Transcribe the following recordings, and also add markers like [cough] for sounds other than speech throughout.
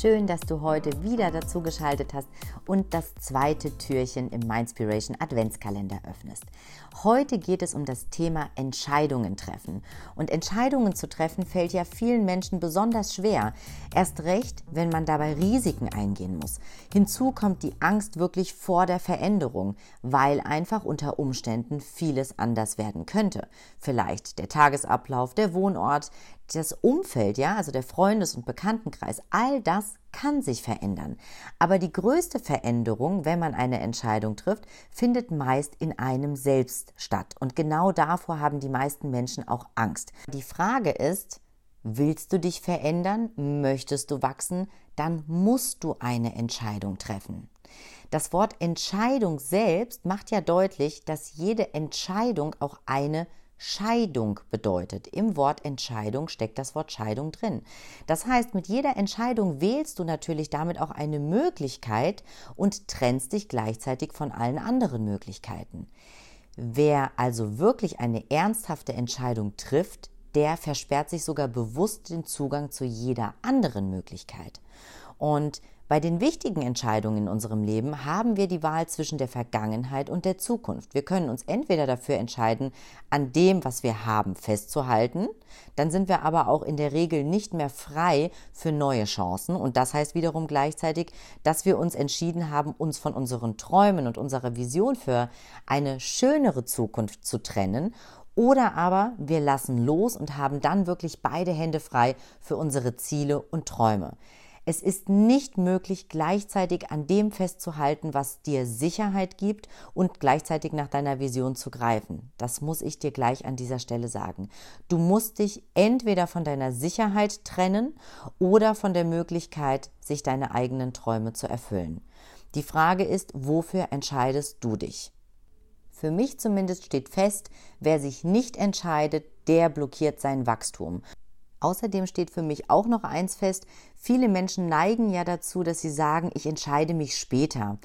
Schön, dass du heute wieder dazu geschaltet hast und das zweite Türchen im Mindspiration Adventskalender öffnest. Heute geht es um das Thema Entscheidungen treffen. Und Entscheidungen zu treffen fällt ja vielen Menschen besonders schwer. Erst recht, wenn man dabei Risiken eingehen muss. Hinzu kommt die Angst wirklich vor der Veränderung, weil einfach unter Umständen vieles anders werden könnte. Vielleicht der Tagesablauf, der Wohnort, das Umfeld, ja, also der Freundes- und Bekanntenkreis, all das kann sich verändern. Aber die größte Veränderung, wenn man eine Entscheidung trifft, findet meist in einem selbst statt. Und genau davor haben die meisten Menschen auch Angst. Die Frage ist, willst du dich verändern? Möchtest du wachsen? Dann musst du eine Entscheidung treffen. Das Wort Entscheidung selbst macht ja deutlich, dass jede Entscheidung auch eine Scheidung bedeutet. Im Wort Entscheidung steckt das Wort Scheidung drin. Das heißt, mit jeder Entscheidung wählst du natürlich damit auch eine Möglichkeit und trennst dich gleichzeitig von allen anderen Möglichkeiten. Wer also wirklich eine ernsthafte Entscheidung trifft, der versperrt sich sogar bewusst den Zugang zu jeder anderen Möglichkeit. Und bei den wichtigen Entscheidungen in unserem Leben haben wir die Wahl zwischen der Vergangenheit und der Zukunft. Wir können uns entweder dafür entscheiden, an dem, was wir haben, festzuhalten, dann sind wir aber auch in der Regel nicht mehr frei für neue Chancen und das heißt wiederum gleichzeitig, dass wir uns entschieden haben, uns von unseren Träumen und unserer Vision für eine schönere Zukunft zu trennen oder aber wir lassen los und haben dann wirklich beide Hände frei für unsere Ziele und Träume. Es ist nicht möglich, gleichzeitig an dem festzuhalten, was dir Sicherheit gibt und gleichzeitig nach deiner Vision zu greifen. Das muss ich dir gleich an dieser Stelle sagen. Du musst dich entweder von deiner Sicherheit trennen oder von der Möglichkeit, sich deine eigenen Träume zu erfüllen. Die Frage ist, wofür entscheidest du dich? Für mich zumindest steht fest, wer sich nicht entscheidet, der blockiert sein Wachstum. Außerdem steht für mich auch noch eins fest, viele Menschen neigen ja dazu, dass sie sagen, ich entscheide mich später.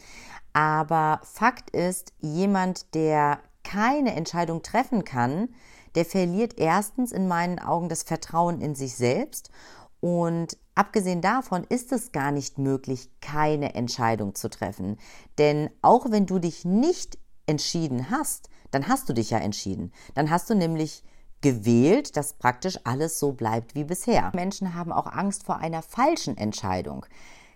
Aber Fakt ist, jemand, der keine Entscheidung treffen kann, der verliert erstens in meinen Augen das Vertrauen in sich selbst und abgesehen davon ist es gar nicht möglich, keine Entscheidung zu treffen. Denn auch wenn du dich nicht entschieden hast, dann hast du dich ja entschieden. Dann hast du nämlich gewählt, dass praktisch alles so bleibt wie bisher. Menschen haben auch Angst vor einer falschen Entscheidung.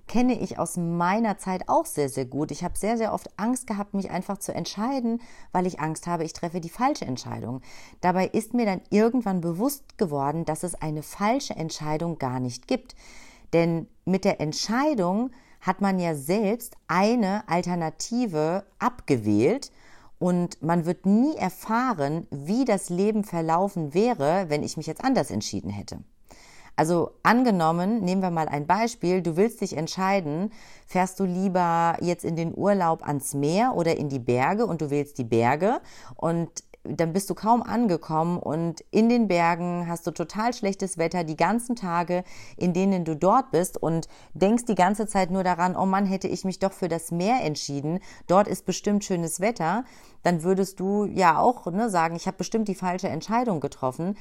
Kenne ich aus meiner Zeit auch sehr, sehr gut. Ich habe sehr, sehr oft Angst gehabt, mich einfach zu entscheiden, weil ich Angst habe, ich treffe die falsche Entscheidung. Dabei ist mir dann irgendwann bewusst geworden, dass es eine falsche Entscheidung gar nicht gibt. Denn mit der Entscheidung hat man ja selbst eine Alternative abgewählt und man wird nie erfahren, wie das Leben verlaufen wäre, wenn ich mich jetzt anders entschieden hätte. Also angenommen, nehmen wir mal ein Beispiel, du willst dich entscheiden, fährst du lieber jetzt in den Urlaub ans Meer oder in die Berge und du wählst die Berge und dann bist du kaum angekommen und in den Bergen hast du total schlechtes Wetter die ganzen Tage, in denen du dort bist und denkst die ganze Zeit nur daran, oh Mann, hätte ich mich doch für das Meer entschieden, dort ist bestimmt schönes Wetter, dann würdest du ja auch ne, sagen, ich habe bestimmt die falsche Entscheidung getroffen,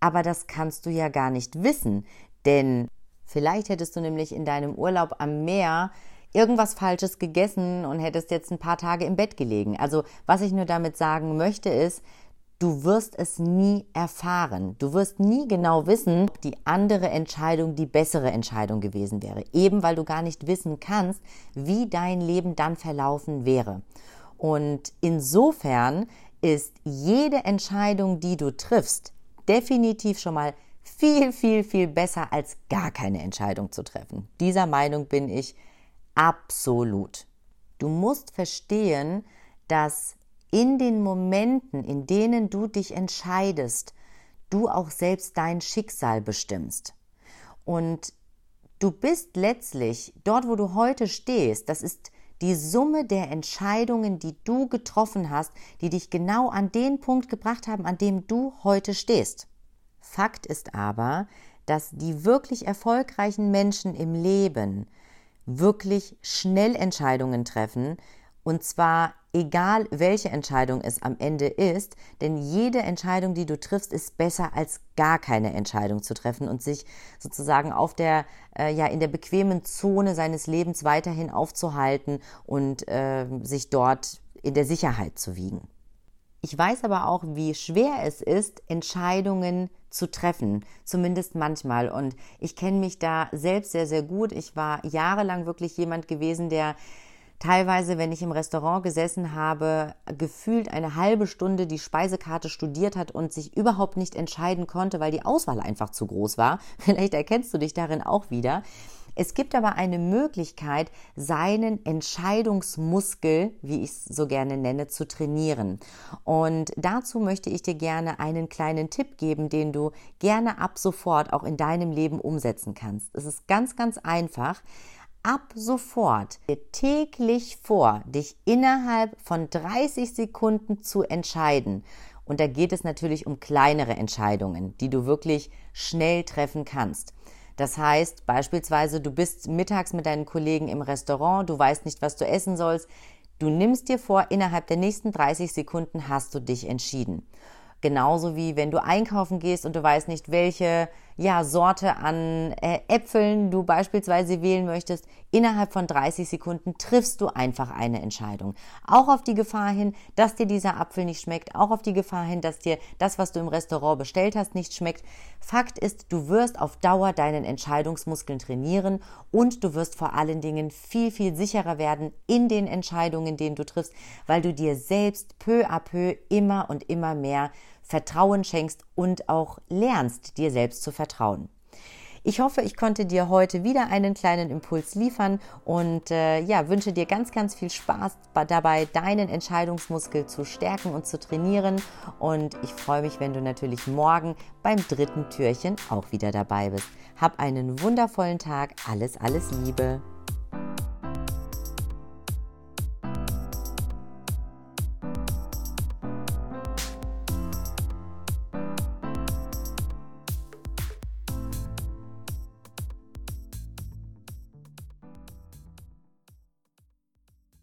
aber das kannst du ja gar nicht wissen, denn vielleicht hättest du nämlich in deinem Urlaub am Meer irgendwas Falsches gegessen und hättest jetzt ein paar Tage im Bett gelegen. Also was ich nur damit sagen möchte ist, du wirst es nie erfahren. Du wirst nie genau wissen, ob die andere Entscheidung die bessere Entscheidung gewesen wäre. Eben weil du gar nicht wissen kannst, wie dein Leben dann verlaufen wäre. Und insofern ist jede Entscheidung, die du triffst, definitiv schon mal viel, viel, viel besser als gar keine Entscheidung zu treffen. Dieser Meinung bin ich Absolut. Du musst verstehen, dass in den Momenten, in denen du dich entscheidest, du auch selbst dein Schicksal bestimmst. Und du bist letztlich dort, wo du heute stehst, das ist die Summe der Entscheidungen, die du getroffen hast, die dich genau an den Punkt gebracht haben, an dem du heute stehst. Fakt ist aber, dass die wirklich erfolgreichen Menschen im Leben wirklich schnell Entscheidungen treffen, und zwar egal, welche Entscheidung es am Ende ist, denn jede Entscheidung, die du triffst, ist besser als gar keine Entscheidung zu treffen und sich sozusagen auf der, äh, ja, in der bequemen Zone seines Lebens weiterhin aufzuhalten und äh, sich dort in der Sicherheit zu wiegen. Ich weiß aber auch, wie schwer es ist, Entscheidungen zu treffen, zumindest manchmal. Und ich kenne mich da selbst sehr, sehr gut. Ich war jahrelang wirklich jemand gewesen, der teilweise, wenn ich im Restaurant gesessen habe, gefühlt eine halbe Stunde die Speisekarte studiert hat und sich überhaupt nicht entscheiden konnte, weil die Auswahl einfach zu groß war. [laughs] Vielleicht erkennst du dich darin auch wieder. Es gibt aber eine Möglichkeit, seinen Entscheidungsmuskel, wie ich es so gerne nenne, zu trainieren. Und dazu möchte ich dir gerne einen kleinen Tipp geben, den du gerne ab sofort auch in deinem Leben umsetzen kannst. Es ist ganz, ganz einfach ab sofort täglich vor, dich innerhalb von 30 Sekunden zu entscheiden. Und da geht es natürlich um kleinere Entscheidungen, die du wirklich schnell treffen kannst. Das heißt beispielsweise, du bist mittags mit deinen Kollegen im Restaurant, du weißt nicht, was du essen sollst. Du nimmst dir vor, innerhalb der nächsten 30 Sekunden hast du dich entschieden. Genauso wie wenn du einkaufen gehst und du weißt nicht, welche ja, Sorte an äh, Äpfeln du beispielsweise wählen möchtest. Innerhalb von 30 Sekunden triffst du einfach eine Entscheidung. Auch auf die Gefahr hin, dass dir dieser Apfel nicht schmeckt, auch auf die Gefahr hin, dass dir das, was du im Restaurant bestellt hast, nicht schmeckt. Fakt ist, du wirst auf Dauer deinen Entscheidungsmuskeln trainieren und du wirst vor allen Dingen viel, viel sicherer werden in den Entscheidungen, denen du triffst, weil du dir selbst peu à peu immer und immer mehr Vertrauen schenkst und auch lernst, dir selbst zu vertrauen. Ich hoffe, ich konnte dir heute wieder einen kleinen Impuls liefern und äh, ja, wünsche dir ganz, ganz viel Spaß dabei, deinen Entscheidungsmuskel zu stärken und zu trainieren. Und ich freue mich, wenn du natürlich morgen beim dritten Türchen auch wieder dabei bist. Hab einen wundervollen Tag. Alles, alles Liebe.